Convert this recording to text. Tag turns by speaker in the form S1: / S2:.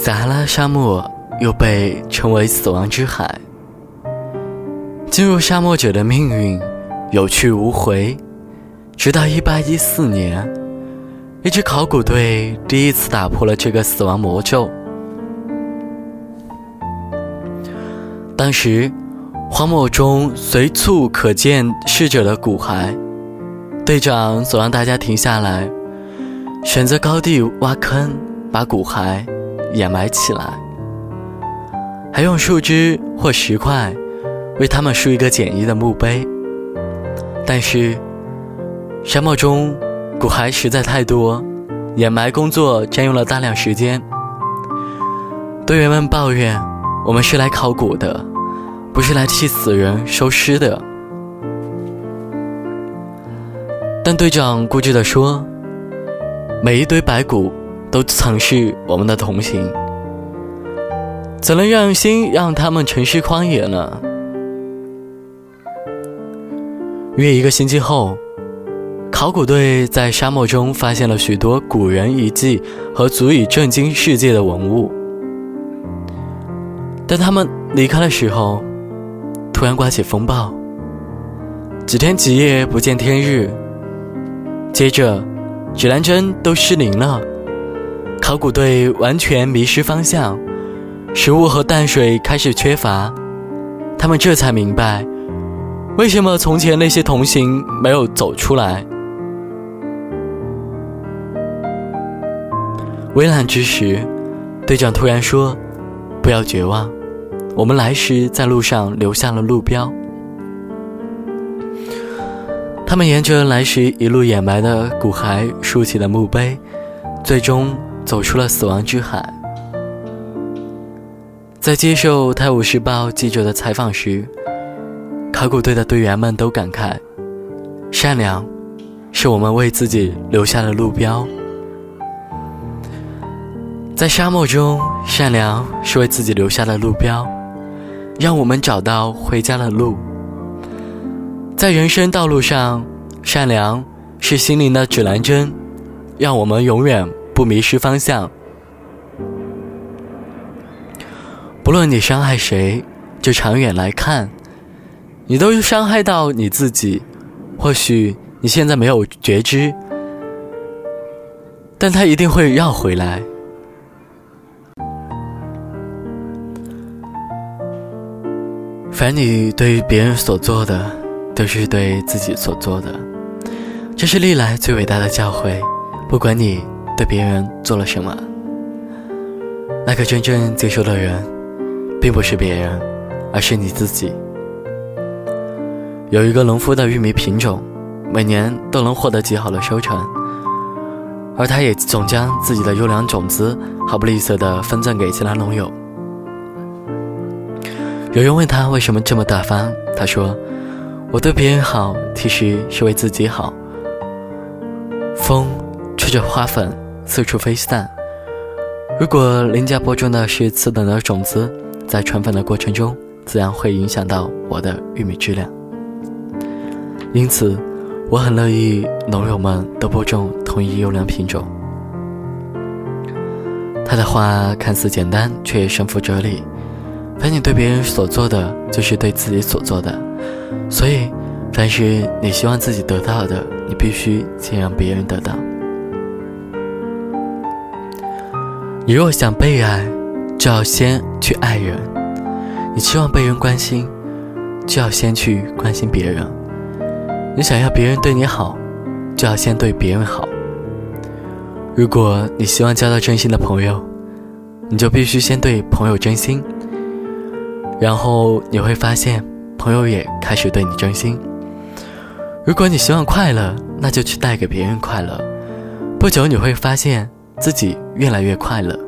S1: 撒哈拉沙漠又被称为死亡之海。进入沙漠者的命运有去无回，直到1814年，一支考古队第一次打破了这个死亡魔咒。当时，荒漠中随处可见逝者的骨骸，队长总让大家停下来，选择高地挖坑，把骨骸掩埋起来，还用树枝或石块。为他们竖一个简易的墓碑，但是沙漠中骨骸实在太多，掩埋工作占用了大量时间。队员们抱怨：“我们是来考古的，不是来替死人收尸的。”但队长固执地说：“每一堆白骨都曾是我们的同行，怎能让心让他们尘世荒野呢？”约一个星期后，考古队在沙漠中发现了许多古人遗迹和足以震惊世界的文物。当他们离开的时候，突然刮起风暴，几天几夜不见天日。接着，指南针都失灵了，考古队完全迷失方向，食物和淡水开始缺乏。他们这才明白。为什么从前那些同行没有走出来？危难之时，队长突然说：“不要绝望，我们来时在路上留下了路标。”他们沿着来时一路掩埋的骨骸竖起了墓碑，最终走出了死亡之海。在接受《泰晤士报》记者的采访时。考古队的队员们都感慨：“善良，是我们为自己留下的路标。在沙漠中，善良是为自己留下的路标，让我们找到回家的路。在人生道路上，善良是心灵的指南针，让我们永远不迷失方向。不论你伤害谁，就长远来看。”你都伤害到你自己，或许你现在没有觉知，但他一定会绕回来。凡你对别人所做的，都是对自己所做的，这是历来最伟大的教诲。不管你对别人做了什么，那个真正接受的人，并不是别人，而是你自己。有一个农夫的玉米品种，每年都能获得极好的收成，而他也总将自己的优良种子毫不吝啬地分赠给其他农友。有人问他为什么这么大方，他说：“我对别人好，其实是为自己好。”风吹着花粉四处飞散，如果邻家播种的是次等的种子，在传粉的过程中，自然会影响到我的玉米质量。因此，我很乐意农友们都播种同一优良品种。他的话看似简单，却深富哲理。凡你对别人所做的，就是对自己所做的。所以，凡是你希望自己得到的，你必须先让别人得到。你若想被爱，就要先去爱人；你期望被人关心，就要先去关心别人。你想要别人对你好，就要先对别人好。如果你希望交到真心的朋友，你就必须先对朋友真心，然后你会发现朋友也开始对你真心。如果你希望快乐，那就去带给别人快乐，不久你会发现自己越来越快乐。